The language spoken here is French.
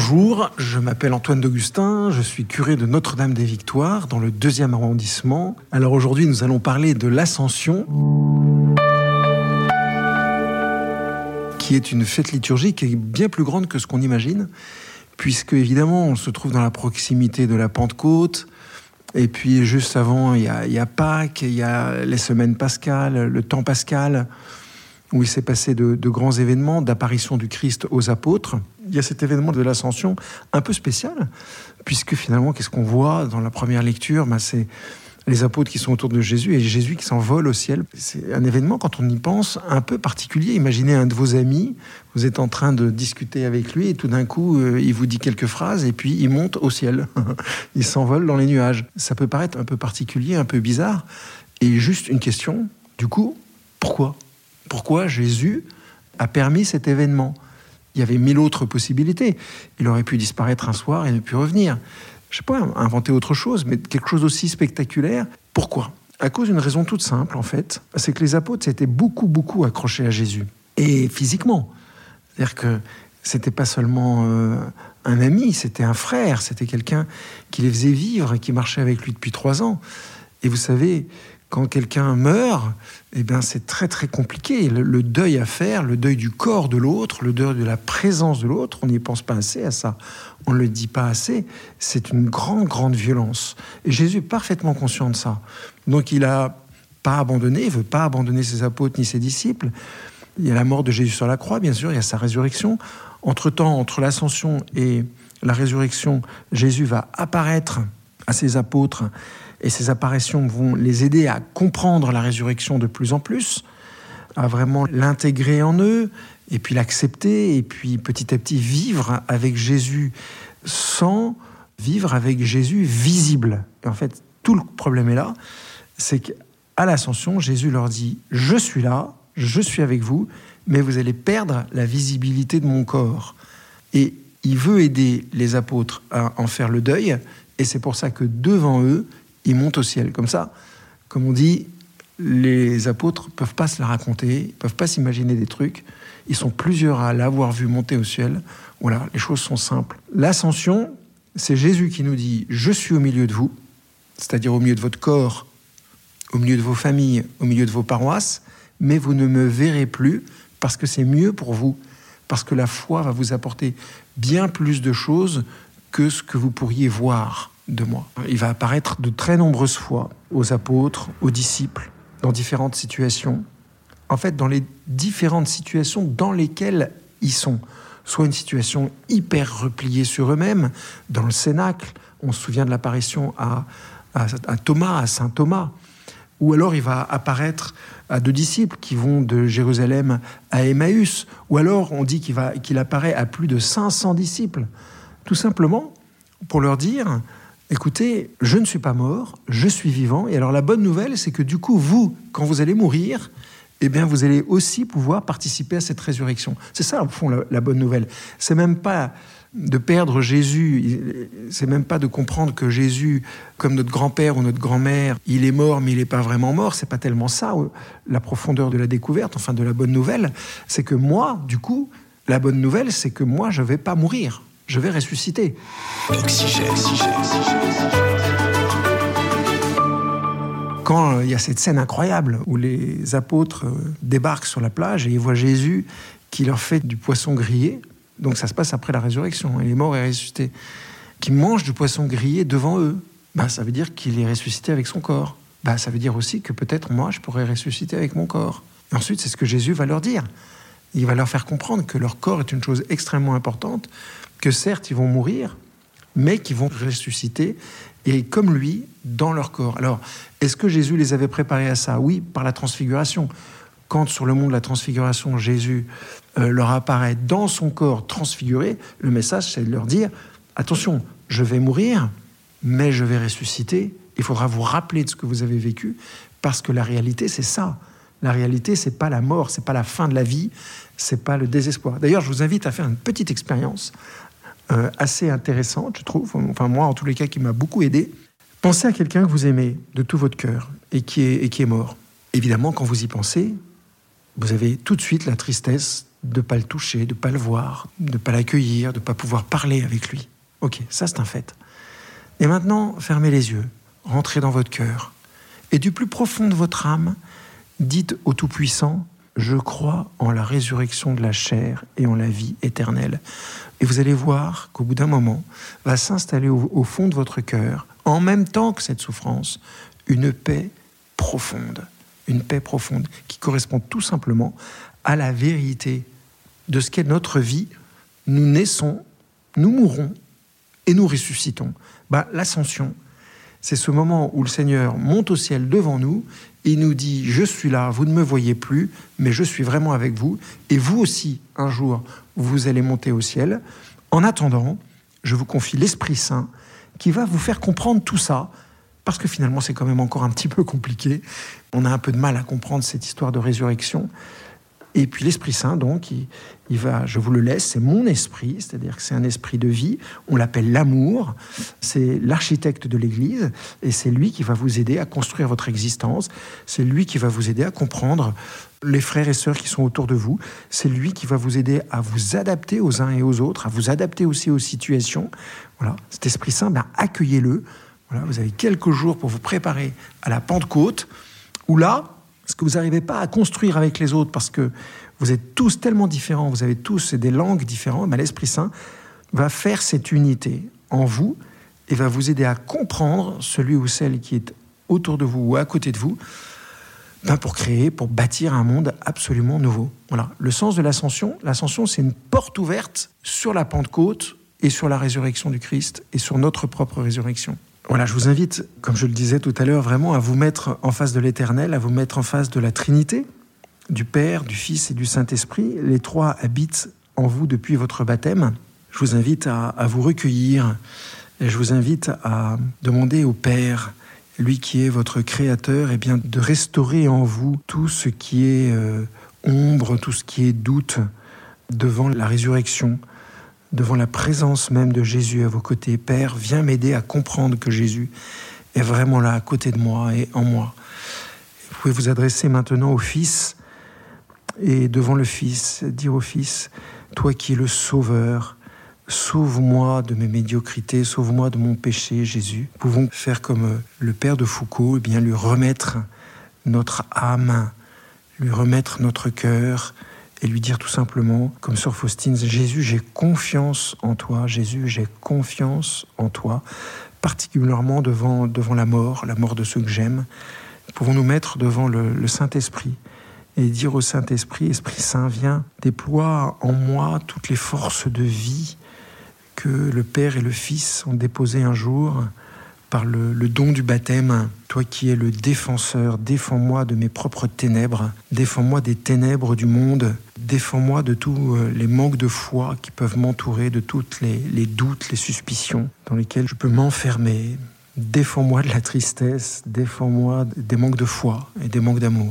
Bonjour, je m'appelle Antoine d'Augustin, je suis curé de Notre-Dame des Victoires dans le deuxième arrondissement. Alors aujourd'hui nous allons parler de l'Ascension, qui est une fête liturgique bien plus grande que ce qu'on imagine, puisque évidemment on se trouve dans la proximité de la Pentecôte, et puis juste avant il y a, Pâques, il y a les semaines pascales, le temps pascal où il s'est passé de, grands événements d'apparition du Christ aux apôtres. Il y a cet événement de l'ascension un peu spécial, puisque finalement, qu'est-ce qu'on voit dans la première lecture? Ben, C'est les apôtres qui sont autour de Jésus et Jésus qui s'envole au ciel. C'est un événement, quand on y pense, un peu particulier. Imaginez un de vos amis, vous êtes en train de discuter avec lui et tout d'un coup, euh, il vous dit quelques phrases et puis il monte au ciel. il s'envole dans les nuages. Ça peut paraître un peu particulier, un peu bizarre. Et juste une question, du coup, pourquoi? Pourquoi Jésus a permis cet événement Il y avait mille autres possibilités. Il aurait pu disparaître un soir et ne plus revenir. Je ne sais pas, inventer autre chose, mais quelque chose aussi spectaculaire. Pourquoi? À cause d'une raison toute simple, en fait. C'est que les apôtres s'étaient beaucoup, beaucoup accrochés à Jésus. Et physiquement. C'est-à-dire que c'était pas seulement euh, un ami, c'était un frère, c'était quelqu'un qui les faisait vivre et qui marchait avec lui depuis trois ans. Et vous savez, quand quelqu'un meurt, eh bien, c'est très très compliqué. Le, deuil à faire, le deuil du corps de l'autre, le deuil de la présence de l'autre, on n'y pense pas assez à ça. On ne le dit pas assez. C'est une grande, grande violence. Et Jésus est parfaitement conscient de ça. Donc il n'a pas abandonné, il veut pas abandonner ses apôtres ni ses disciples. Il y a la mort de Jésus sur la croix, bien sûr, il y a sa résurrection. Entre-temps, entre l'ascension et la résurrection, Jésus va apparaître à ses apôtres et ces apparitions vont les aider à comprendre la résurrection de plus en plus, à vraiment l'intégrer en eux, et puis l'accepter, et puis petit à petit vivre avec Jésus sans vivre avec Jésus visible. Et en fait, tout le problème est là, c'est qu'à l'ascension, Jésus leur dit, je suis là, je suis avec vous, mais vous allez perdre la visibilité de mon corps. Et il veut aider les apôtres à en faire le deuil, et c'est pour ça que devant eux, il monte au ciel. Comme ça, comme on dit, les apôtres peuvent pas se la raconter, peuvent pas s'imaginer des trucs. Ils sont plusieurs à l'avoir vu monter au ciel. Voilà, les choses sont simples. L'ascension, c'est Jésus qui nous dit Je suis au milieu de vous, c'est-à-dire au milieu de votre corps, au milieu de vos familles, au milieu de vos paroisses, mais vous ne me verrez plus parce que c'est mieux pour vous, parce que la foi va vous apporter bien plus de choses que ce que vous pourriez voir de moi. Il va apparaître de très nombreuses fois aux apôtres, aux disciples, dans différentes situations. En fait, dans les différentes situations dans lesquelles ils sont. Soit une situation hyper repliée sur eux-mêmes, dans le Cénacle, on se souvient de l'apparition à, à, Thomas, à Saint Thomas, ou alors il va apparaître à deux disciples qui vont de Jérusalem à Emmaüs, ou alors on dit qu'il qu'il apparaît à plus de 500 disciples, tout simplement pour leur dire, écoutez, je ne suis pas mort, je suis vivant. Et alors la bonne nouvelle, c'est que du coup, vous, quand vous allez mourir, eh bien, vous allez aussi pouvoir participer à cette résurrection. C'est ça, au fond, la, bonne nouvelle. C'est même pas de perdre Jésus, c'est même pas de comprendre que Jésus, comme notre grand-père ou notre grand-mère, il est mort, mais il n'est pas vraiment mort. C'est pas tellement ça, la profondeur de la découverte, enfin de la bonne nouvelle. C'est que moi, du coup, la bonne nouvelle, c'est que moi, je vais pas mourir je vais ressusciter. Quand euh, il y a cette scène incroyable où les apôtres euh, débarquent sur la plage et ils voient Jésus qui leur fait du poisson grillé, donc ça se passe après la résurrection, il est mort et ressuscité, qui mange du poisson grillé devant eux, bah, ça veut dire qu'il est ressuscité avec son corps. Bah, ça veut dire aussi que peut-être moi, je pourrais ressusciter avec mon corps. Et ensuite, c'est ce que Jésus va leur dire. Il va leur faire comprendre que leur corps est une chose extrêmement importante, que certes ils vont mourir, mais qu'ils vont ressusciter, et comme lui, dans leur corps. Alors, est-ce que Jésus les avait préparés à ça? Oui, par la transfiguration. Quand sur le monde de la transfiguration, Jésus euh, leur apparaît dans son corps transfiguré, le message, c'est de leur dire, attention, je vais mourir, mais je vais ressusciter. Il faudra vous rappeler de ce que vous avez vécu, parce que la réalité, c'est ça. La réalité, c'est pas la mort, c'est pas la fin de la vie, c'est pas le désespoir. D'ailleurs, je vous invite à faire une petite expérience euh, assez intéressante, je trouve, enfin moi en tous les cas qui m'a beaucoup aidé. Pensez à quelqu'un que vous aimez de tout votre cœur et qui, est, et qui est mort. Évidemment, quand vous y pensez, vous avez tout de suite la tristesse de ne pas le toucher, de ne pas le voir, de ne pas l'accueillir, de ne pas pouvoir parler avec lui. Ok, ça c'est un fait. Et maintenant, fermez les yeux, rentrez dans votre cœur, et du plus profond de votre âme, dites au Tout-Puissant, je crois en la résurrection de la chair et en la vie éternelle. Et vous allez voir qu'au bout d'un moment, va s'installer au, fond de votre cœur, en même temps que cette souffrance, une paix profonde. Une paix profonde qui correspond tout simplement à la vérité de ce qu'est notre vie. Nous naissons, nous mourrons et nous ressuscitons. Ben, L'ascension, c'est ce moment où le Seigneur monte au ciel devant nous et nous dit, je suis là, vous ne me voyez plus, mais je suis vraiment avec vous, et vous aussi, un jour, vous allez monter au ciel. En attendant, je vous confie l'Esprit Saint qui va vous faire comprendre tout ça, parce que finalement c'est quand même encore un petit peu compliqué. On a un peu de mal à comprendre cette histoire de résurrection. Et puis l'Esprit Saint, donc, il, va, je vous le laisse, c'est mon esprit, c'est-à-dire que c'est un esprit de vie, on l'appelle l'amour, c'est l'architecte de l'Église, et c'est lui qui va vous aider à construire votre existence, c'est lui qui va vous aider à comprendre les frères et sœurs qui sont autour de vous, c'est lui qui va vous aider à vous adapter aux uns et aux autres, à vous adapter aussi aux situations. Voilà, cet Esprit Saint, ben, accueillez-le. Voilà, vous avez quelques jours pour vous préparer à la Pentecôte, où là, ce que vous n'arrivez pas à construire avec les autres parce que vous êtes tous tellement différents, vous avez tous des langues différentes, l'Esprit Saint va faire cette unité en vous et va vous aider à comprendre celui ou celle qui est autour de vous ou à côté de vous ben pour créer, pour bâtir un monde absolument nouveau. Voilà. Le sens de l'ascension, l'ascension, c'est une porte ouverte sur la Pentecôte et sur la résurrection du Christ et sur notre propre résurrection. Voilà, je vous invite, comme je le disais tout à l'heure, vraiment à vous mettre en face de l'Éternel, à vous mettre en face de la Trinité, du Père, du Fils et du Saint-Esprit. Les trois habitent en vous depuis votre baptême. Je vous invite à, vous recueillir et je vous invite à demander au Père, lui qui est votre Créateur, eh bien de restaurer en vous tout ce qui est euh, ombre, tout ce qui est doute devant la résurrection, devant la présence même de Jésus à vos côtés. Père, viens m'aider à comprendre que Jésus est vraiment là à côté de moi et en moi. Vous pouvez vous adresser maintenant au Fils et devant le Fils, dire au Fils, toi qui es le Sauveur, sauve-moi de mes médiocrités, sauve-moi de mon péché, Jésus. Pouvons faire comme le Père de Foucault, et bien lui remettre notre âme, lui remettre notre cœur, et lui dire tout simplement, comme sur Faustine, Jésus, j'ai confiance en toi, Jésus, j'ai confiance en toi, particulièrement devant, devant la mort, la mort de ceux que j'aime. Pouvons nous mettre devant le, Saint-Esprit et dire au Saint-Esprit, Esprit Saint, viens, déploie en moi toutes les forces de vie que le Père et le Fils ont déposées un jour par le, don du baptême, toi qui es le défenseur, défends-moi de mes propres ténèbres, défends-moi des ténèbres du monde, défends-moi de tous les manques de foi qui peuvent m'entourer, de tous les, les doutes, les suspicions dans lesquels je peux m'enfermer. Défends-moi de la tristesse, défends-moi des manques de foi et des manques d'amour.